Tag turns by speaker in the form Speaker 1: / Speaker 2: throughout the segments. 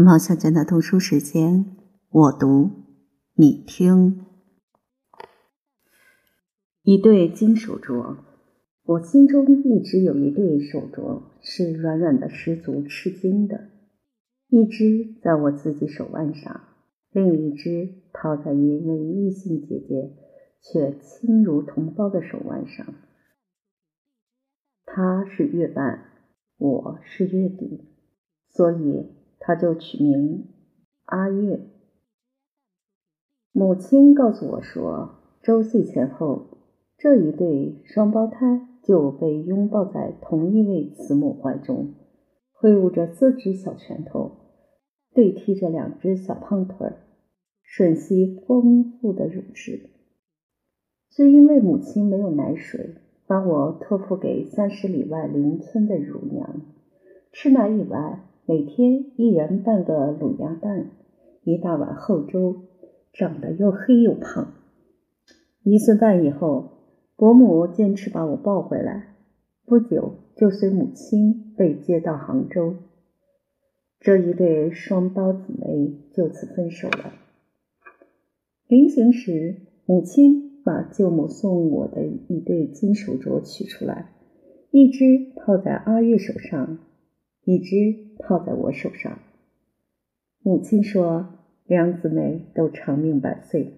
Speaker 1: 毛小娟的读书时间，我读，你听。一对金手镯，我心中一直有一对手镯是软软的，十足吃惊的。一只在我自己手腕上，另一只套在一位异性姐姐却亲如同胞的手腕上。她是月半，我是月底，所以。他就取名阿月。母亲告诉我说，周岁前后，这一对双胞胎就被拥抱在同一位慈母怀中，挥舞着四只小拳头，对踢着两只小胖腿儿，吮吸丰富的乳汁。是因为母亲没有奶水，把我托付给三十里外邻村的乳娘，吃奶以外。每天一人半个卤鸭蛋，一大碗厚粥，长得又黑又胖。一岁半以后，伯母坚持把我抱回来，不久就随母亲被接到杭州。这一对双胞姊妹就此分手了。临行时，母亲把舅母送我的一对金手镯取出来，一只套在阿月手上。一只套在我手上。母亲说：“两姊妹都长命百岁。”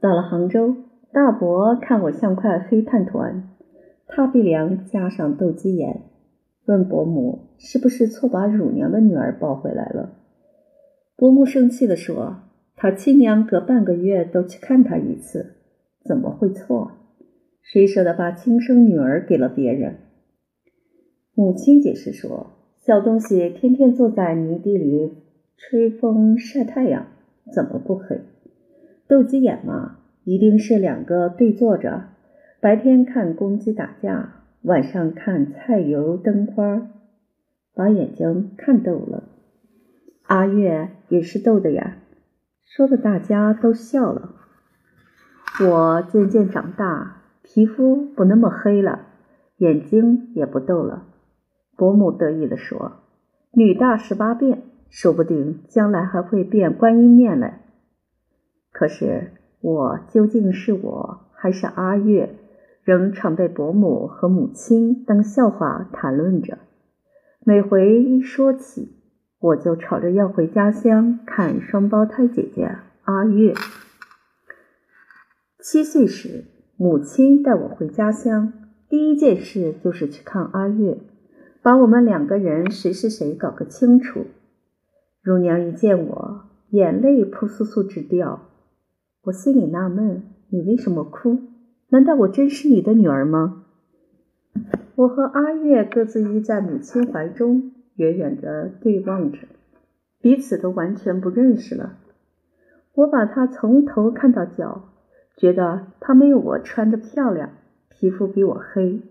Speaker 1: 到了杭州，大伯看我像块黑炭团，他鼻梁加上斗鸡眼，问伯母：“是不是错把乳娘的女儿抱回来了？”伯母生气地说：“他亲娘隔半个月都去看他一次，怎么会错？谁舍得把亲生女儿给了别人？”母亲解释说：“小东西天天坐在泥地里吹风晒太阳，怎么不黑？斗鸡眼嘛，一定是两个对坐着，白天看公鸡打架，晚上看菜油灯花，把眼睛看逗了。阿月也是逗的呀，说的大家都笑了。我渐渐长大，皮肤不那么黑了，眼睛也不逗了。”伯母得意地说：“女大十八变，说不定将来还会变观音面呢。”可是我究竟是我还是阿月，仍常被伯母和母亲当笑话谈论着。每回一说起，我就吵着要回家乡看双胞胎姐姐阿月。七岁时，母亲带我回家乡，第一件事就是去看阿月。把我们两个人谁是谁搞个清楚。乳娘一见我，眼泪扑簌簌直掉。我心里纳闷：你为什么哭？难道我真是你的女儿吗？我和阿月各自依在母亲怀中，远远的对望着，彼此都完全不认识了。我把她从头看到脚，觉得她没有我穿的漂亮，皮肤比我黑，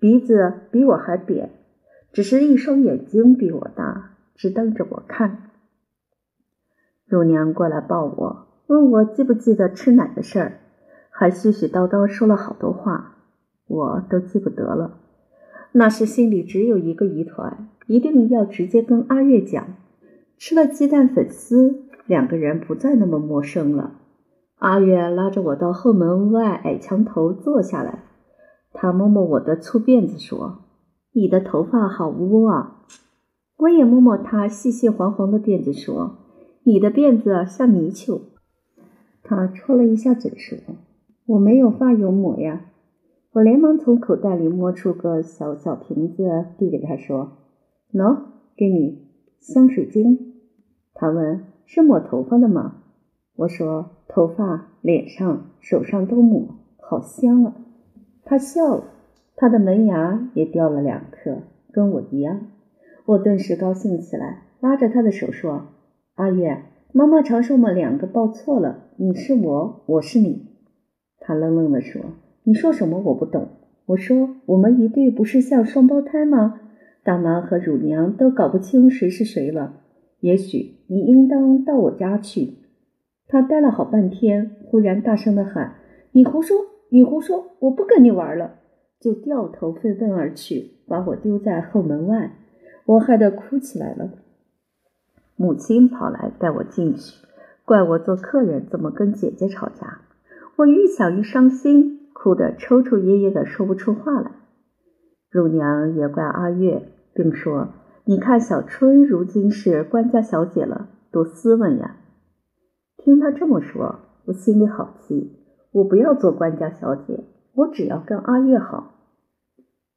Speaker 1: 鼻子比我还扁。只是一双眼睛比我大，直瞪着我看。乳娘过来抱我，问我记不记得吃奶的事儿，还絮絮叨叨说了好多话，我都记不得了。那时心里只有一个疑团，一定要直接跟阿月讲。吃了鸡蛋粉丝，两个人不再那么陌生了。阿月拉着我到后门外矮墙头坐下来，他摸摸我的粗辫子说。你的头发好污啊！我也摸摸他细细黄黄的辫子，说：“你的辫子像泥鳅。”他戳了一下嘴，说：“我没有发油抹呀。”我连忙从口袋里摸出个小小瓶子，递给他说：“喏，给你香水精。”他问：“是抹头发的吗？”我说：“头发、脸上、手上都抹，好香啊！”他笑了。他的门牙也掉了两颗，跟我一样。我顿时高兴起来，拉着他的手说：“阿月，妈妈常说我们两个抱错了，你是我，我是你。”他愣愣地说：“你说什么？我不懂。”我说：“我们一对不是像双胞胎吗？大妈和乳娘都搞不清谁是谁了。也许你应当到我家去。”他呆了好半天，忽然大声地喊：“你胡说！你胡说！我不跟你玩了！”就掉头飞奔而去，把我丢在后门外，我害得哭起来了。母亲跑来带我进去，怪我做客人怎么跟姐姐吵架。我愈想愈伤心，哭得抽抽噎噎的，说不出话来。乳娘也怪阿月，并说：“你看小春如今是官家小姐了，多斯文呀。”听她这么说，我心里好气。我不要做官家小姐，我只要跟阿月好。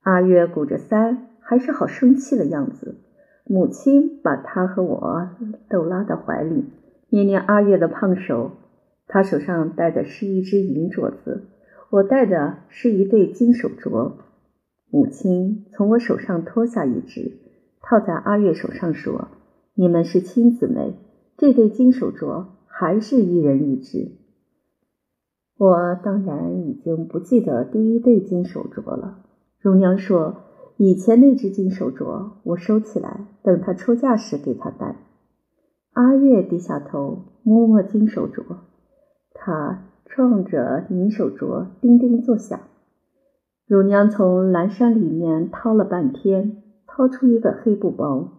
Speaker 1: 阿月鼓着腮，还是好生气的样子。母亲把他和我都拉到怀里，捏捏阿月的胖手。他手上戴的是一只银镯子，我戴的是一对金手镯。母亲从我手上脱下一只，套在阿月手上，说：“你们是亲姊妹，这对金手镯还是一人一只。”我当然已经不记得第一对金手镯了。荣娘说：“以前那只金手镯，我收起来，等她出嫁时给她戴。”阿月低下头摸摸金手镯，她撞着银手镯叮叮作响。乳娘从蓝衫里面掏了半天，掏出一个黑布包，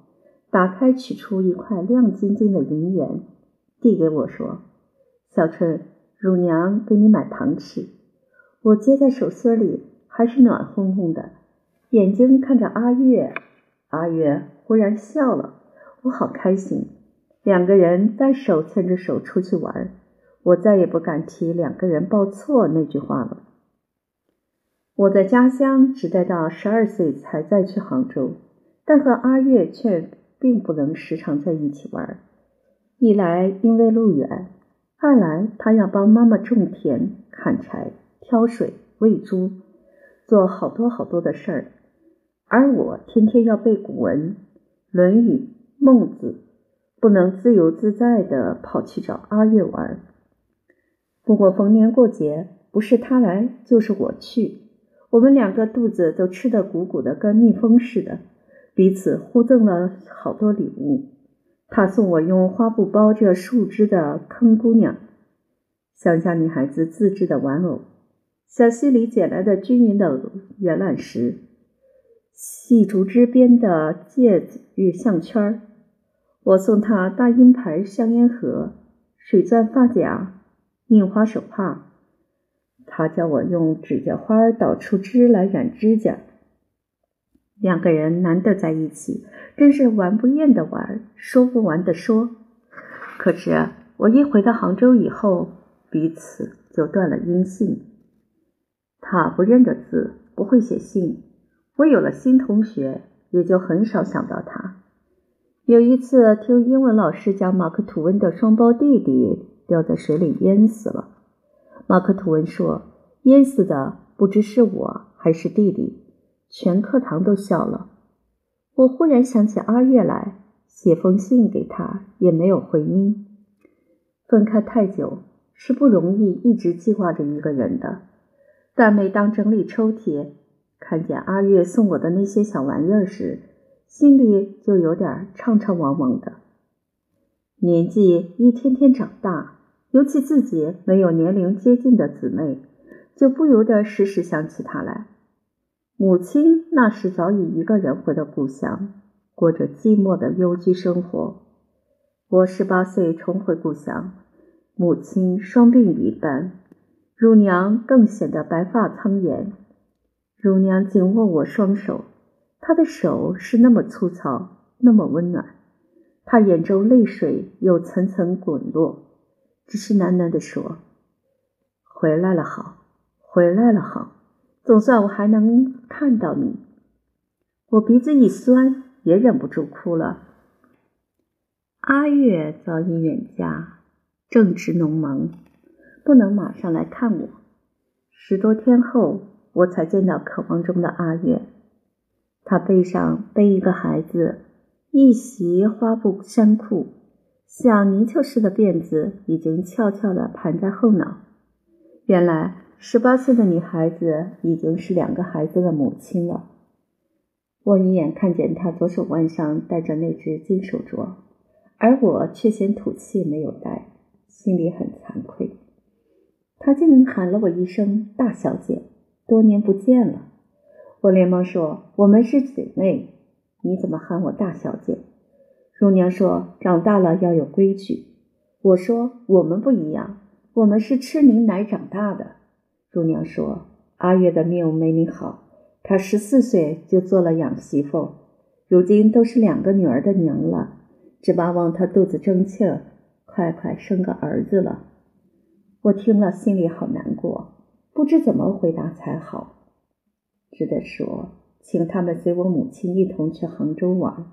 Speaker 1: 打开取出一块亮晶晶的银元，递给我说：“小春。”乳娘给你买糖吃，我接在手心里，还是暖烘烘的。眼睛看着阿月，阿月忽然笑了，我好开心。两个人再手牵着手出去玩，我再也不敢提两个人抱错那句话了。我在家乡只待到十二岁才再去杭州，但和阿月却并不能时常在一起玩。一来因为路远。二来，他要帮妈妈种田、砍柴、挑水、喂猪，做好多好多的事儿，而我天天要背古文、《论语》《孟子》，不能自由自在的跑去找阿月玩。不过逢年过节，不是他来就是我去，我们两个肚子都吃得鼓鼓的，跟蜜蜂似的，彼此互赠了好多礼物。他送我用花布包着树枝的坑姑娘，乡下女孩子自制的玩偶，小溪里捡来的均匀的圆卵石，细竹枝编的戒指与项圈儿。我送他大鹰牌香烟盒、水钻发夹、印花手帕。他叫我用指甲花捣出汁来染指甲。两个人难得在一起，真是玩不厌的玩，说不完的说。可是我一回到杭州以后，彼此就断了音信。他不认得字，不会写信。我有了新同学，也就很少想到他。有一次听英文老师讲马克吐温的双胞弟弟掉在水里淹死了，马克吐温说：“淹死的不知是我还是弟弟。”全课堂都笑了。我忽然想起阿月来，写封信给他，也没有回音。分开太久是不容易一直记挂着一个人的，但每当整理抽屉，看见阿月送我的那些小玩意儿时，心里就有点怅怅惘惘的。年纪一天天长大，尤其自己没有年龄接近的姊妹，就不由得时时想起她来。母亲那时早已一个人回到故乡，过着寂寞的幽居生活。我十八岁重回故乡，母亲双鬓已斑，乳娘更显得白发苍颜。乳娘紧握我双手，她的手是那么粗糙，那么温暖。她眼中泪水又层层滚落，只是喃喃地说：“回来了好，回来了好。”总算我还能看到你，我鼻子一酸，也忍不住哭了。阿月早已远嫁，正值农忙，不能马上来看我。十多天后，我才见到渴望中的阿月。他背上背一个孩子，一袭花布衫裤，像泥鳅似的辫子已经翘翘的盘在后脑。原来。十八岁的女孩子已经是两个孩子的母亲了。我一眼看见她左手腕上戴着那只金手镯，而我却嫌土气没有戴，心里很惭愧。她竟喊了我一声“大小姐”，多年不见了。我连忙说：“我们是姐妹，你怎么喊我大小姐？”乳娘说：“长大了要有规矩。”我说：“我们不一样，我们是吃您奶长大的。”乳娘说：“阿月的命没你好，她十四岁就做了养媳妇，如今都是两个女儿的娘了，只巴望她肚子争气儿，快快生个儿子了。”我听了心里好难过，不知怎么回答才好，只得说：“请他们随我母亲一同去杭州玩。”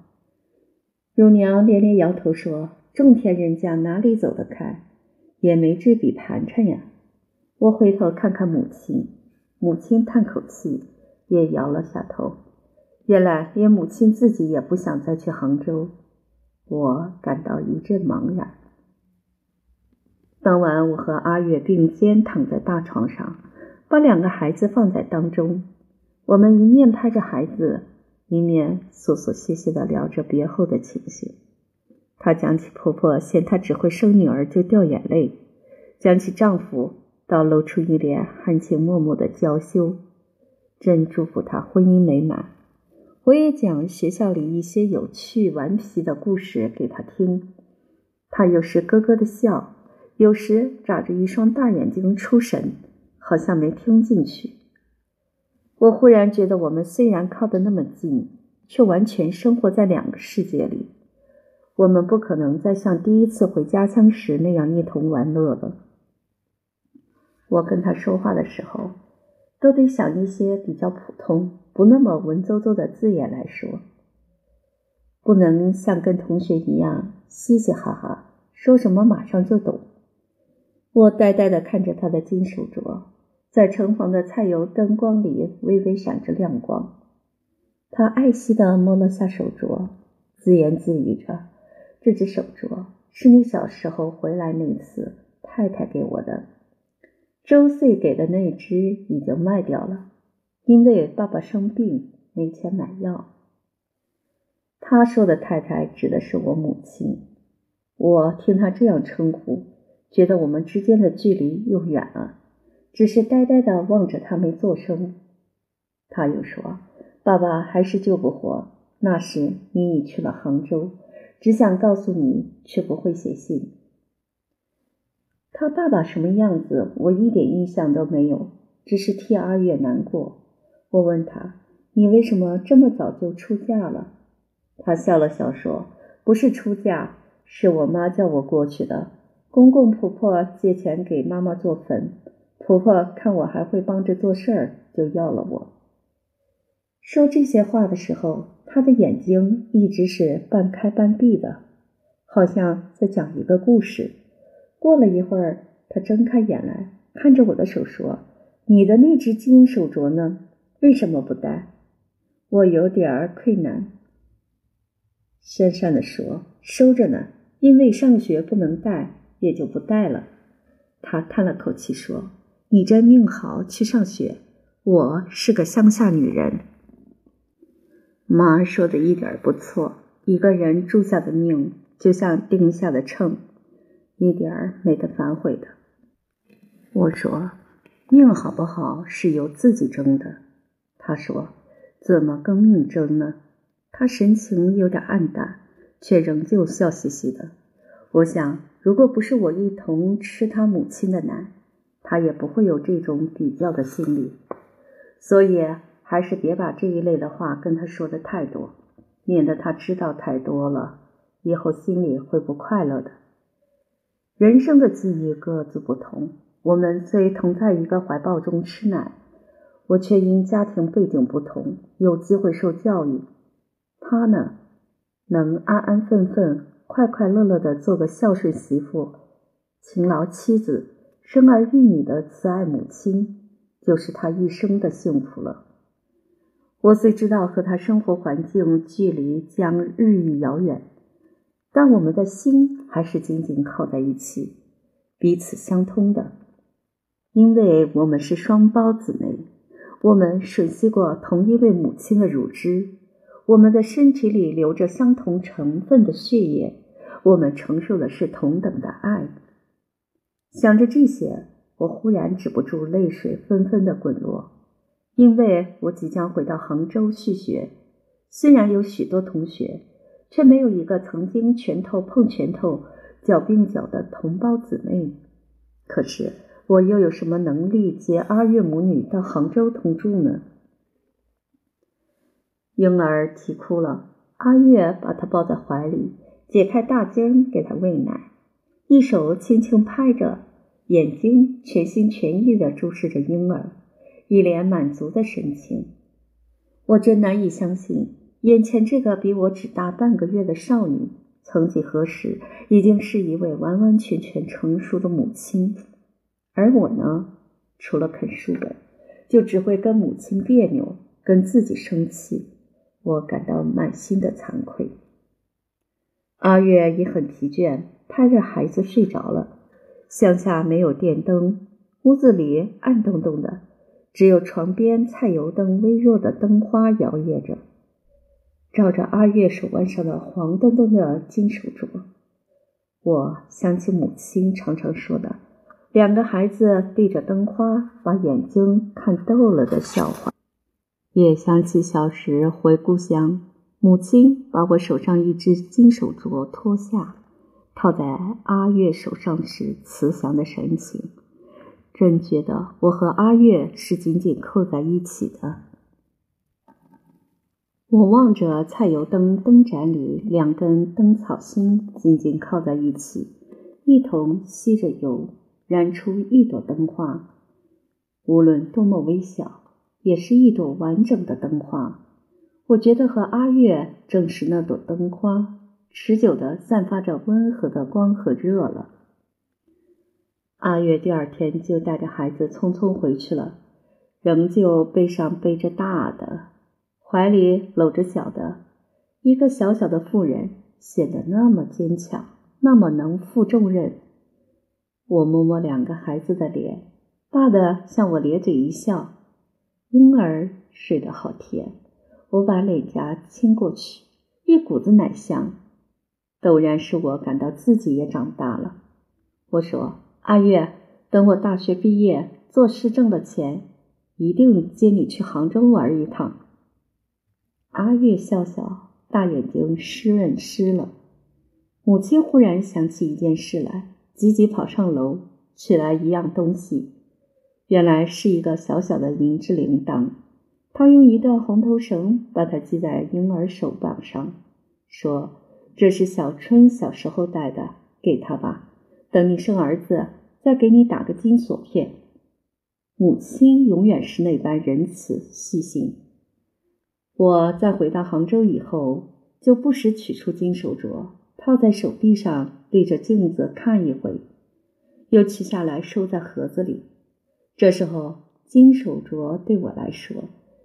Speaker 1: 乳娘连连摇头说。种田人家哪里走得开，也没这笔盘缠呀。我回头看看母亲，母亲叹口气，也摇了下头。原来连母亲自己也不想再去杭州，我感到一阵茫然。当晚，我和阿月并肩躺在大床上，把两个孩子放在当中。我们一面拍着孩子，一面琐琐屑屑地聊着别后的情形。她讲起婆婆嫌她只会生女儿就掉眼泪，讲起丈夫倒露出一脸含情脉脉的娇羞，真祝福他婚姻美满。我也讲学校里一些有趣顽皮的故事给他听，他有时咯咯的笑，有时眨着一双大眼睛出神，好像没听进去。我忽然觉得，我们虽然靠得那么近，却完全生活在两个世界里。我们不可能再像第一次回家乡时那样一同玩乐了。我跟他说话的时候，都得想一些比较普通、不那么文绉绉的字眼来说，不能像跟同学一样嘻嘻哈哈，说什么马上就懂。我呆呆地看着他的金手镯，在橙黄的菜油灯光里微微闪着亮光。他爱惜地摸了下手镯，自言自语着。这只手镯是你小时候回来那次太太给我的，周岁给的那只已经卖掉了，因为爸爸生病没钱买药。他说的太太指的是我母亲，我听他这样称呼，觉得我们之间的距离又远了，只是呆呆的望着他没做声。他又说：“爸爸还是救不活，那时你已去了杭州。”只想告诉你，却不会写信。他爸爸什么样子，我一点印象都没有，只是替阿月难过。我问他：“你为什么这么早就出嫁了？”他笑了笑说：“不是出嫁，是我妈叫我过去的。公公婆婆借钱给妈妈做坟，婆婆看我还会帮着做事儿，就要了我。”说这些话的时候。他的眼睛一直是半开半闭的，好像在讲一个故事。过了一会儿，他睁开眼来，看着我的手说：“你的那只金手镯呢？为什么不戴？”我有点儿愧难，讪讪的说：“收着呢，因为上学不能戴，也就不戴了。”他叹了口气说：“你这命好，去上学。我是个乡下女人。”妈说的一点不错，一个人铸下的命就像钉下的秤，一点儿没得反悔的。我说，命好不好是由自己争的。他说，怎么跟命争呢？他神情有点暗淡，却仍旧笑嘻嘻的。我想，如果不是我一同吃他母亲的奶，他也不会有这种比较的心理。所以。还是别把这一类的话跟他说的太多，免得他知道太多了，以后心里会不快乐的。人生的际遇各自不同，我们虽同在一个怀抱中吃奶，我却因家庭背景不同，有机会受教育。他呢，能安安分分、快快乐乐的做个孝顺媳妇、勤劳妻子、生儿育女的慈爱母亲，就是他一生的幸福了。我虽知道和他生活环境距离将日益遥远，但我们的心还是紧紧靠在一起，彼此相通的，因为我们是双胞姊妹，我们吮吸过同一位母亲的乳汁，我们的身体里流着相同成分的血液，我们承受的是同等的爱。想着这些，我忽然止不住泪水纷纷的滚落。因为我即将回到杭州续学，虽然有许多同学，却没有一个曾经拳头碰拳头、脚并脚的同胞姊妹。可是我又有什么能力接阿月母女到杭州同住呢？婴儿啼哭了，阿月把他抱在怀里，解开大襟给他喂奶，一手轻轻拍着，眼睛全心全意地注视着婴儿，一脸满足的神情。我真难以相信，眼前这个比我只大半个月的少女，曾几何时已经是一位完完全全成熟的母亲，而我呢，除了啃书本，就只会跟母亲别扭，跟自己生气。我感到满心的惭愧。阿月也很疲倦，拍着孩子睡着了。乡下没有电灯，屋子里暗洞洞的。只有床边菜油灯微弱的灯花摇曳着，照着阿月手腕上的黄澄澄的金手镯。我想起母亲常常说的“两个孩子对着灯花把眼睛看逗了”的笑话，也想起小时回故乡，母亲把我手上一只金手镯脱下，套在阿月手上时慈祥的神情。朕觉得我和阿月是紧紧扣在一起的。我望着菜油灯灯盏里两根灯草芯紧紧靠在一起，一同吸着油，燃出一朵灯花。无论多么微小，也是一朵完整的灯花。我觉得和阿月正是那朵灯花，持久的散发着温和的光和热了。阿月第二天就带着孩子匆匆回去了，仍旧背上背着大的，怀里搂着小的。一个小小的妇人显得那么坚强，那么能负重任。我摸摸两个孩子的脸，大的向我咧嘴一笑，婴儿睡得好甜。我把脸颊亲过去，一股子奶香，陡然使我感到自己也长大了。我说。阿月，等我大学毕业做事挣了钱，一定接你去杭州玩一趟。阿月笑笑，大眼睛湿润湿了。母亲忽然想起一件事来，急急跑上楼，取来一样东西，原来是一个小小的银质铃铛。她用一段红头绳把它系在婴儿手膀上，说：“这是小春小时候戴的，给他吧。”等你生儿子，再给你打个金锁片。母亲永远是那般仁慈细心。我在回到杭州以后，就不时取出金手镯，套在手臂上，对着镜子看一回，又取下来收在盒子里。这时候，金手镯对我来说，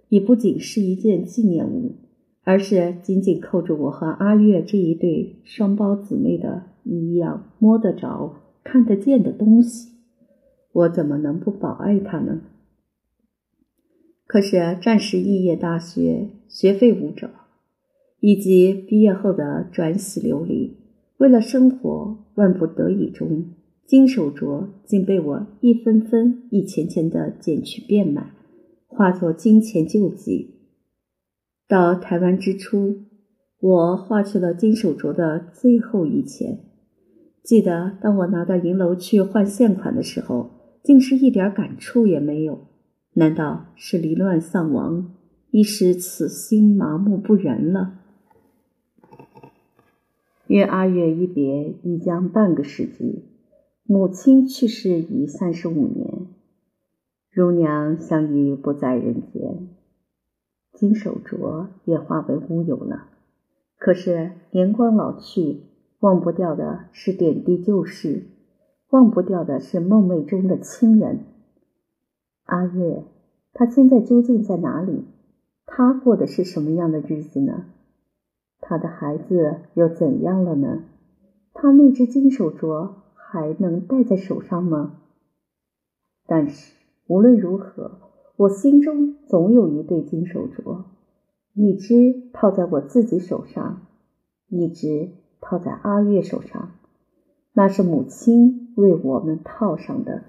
Speaker 1: 已不仅是一件纪念物，而是紧紧扣住我和阿月这一对双胞姊妹的。一样摸得着、看得见的东西，我怎么能不保爱它呢？可是暂时肄业大学，学费无着，以及毕业后的转徙流离，为了生活，万不得已中，金手镯竟被我一分分、一钱钱的捡去变卖，化作金钱救济。到台湾之初，我花去了金手镯的最后一钱。记得当我拿到银楼去换现款的时候，竟是一点感触也没有。难道是离乱丧亡，一时此心麻木不仁了？约阿月一别已将半个世纪，母亲去世已三十五年，乳娘相依不在人间，金手镯也化为乌有了。可是年光老去。忘不掉的是点滴旧事，忘不掉的是梦寐中的亲人。阿月，他现在究竟在哪里？他过的是什么样的日子呢？他的孩子又怎样了呢？他那只金手镯还能戴在手上吗？但是无论如何，我心中总有一对金手镯，一只套在我自己手上，一只。套在阿月手上，那是母亲为我们套上的。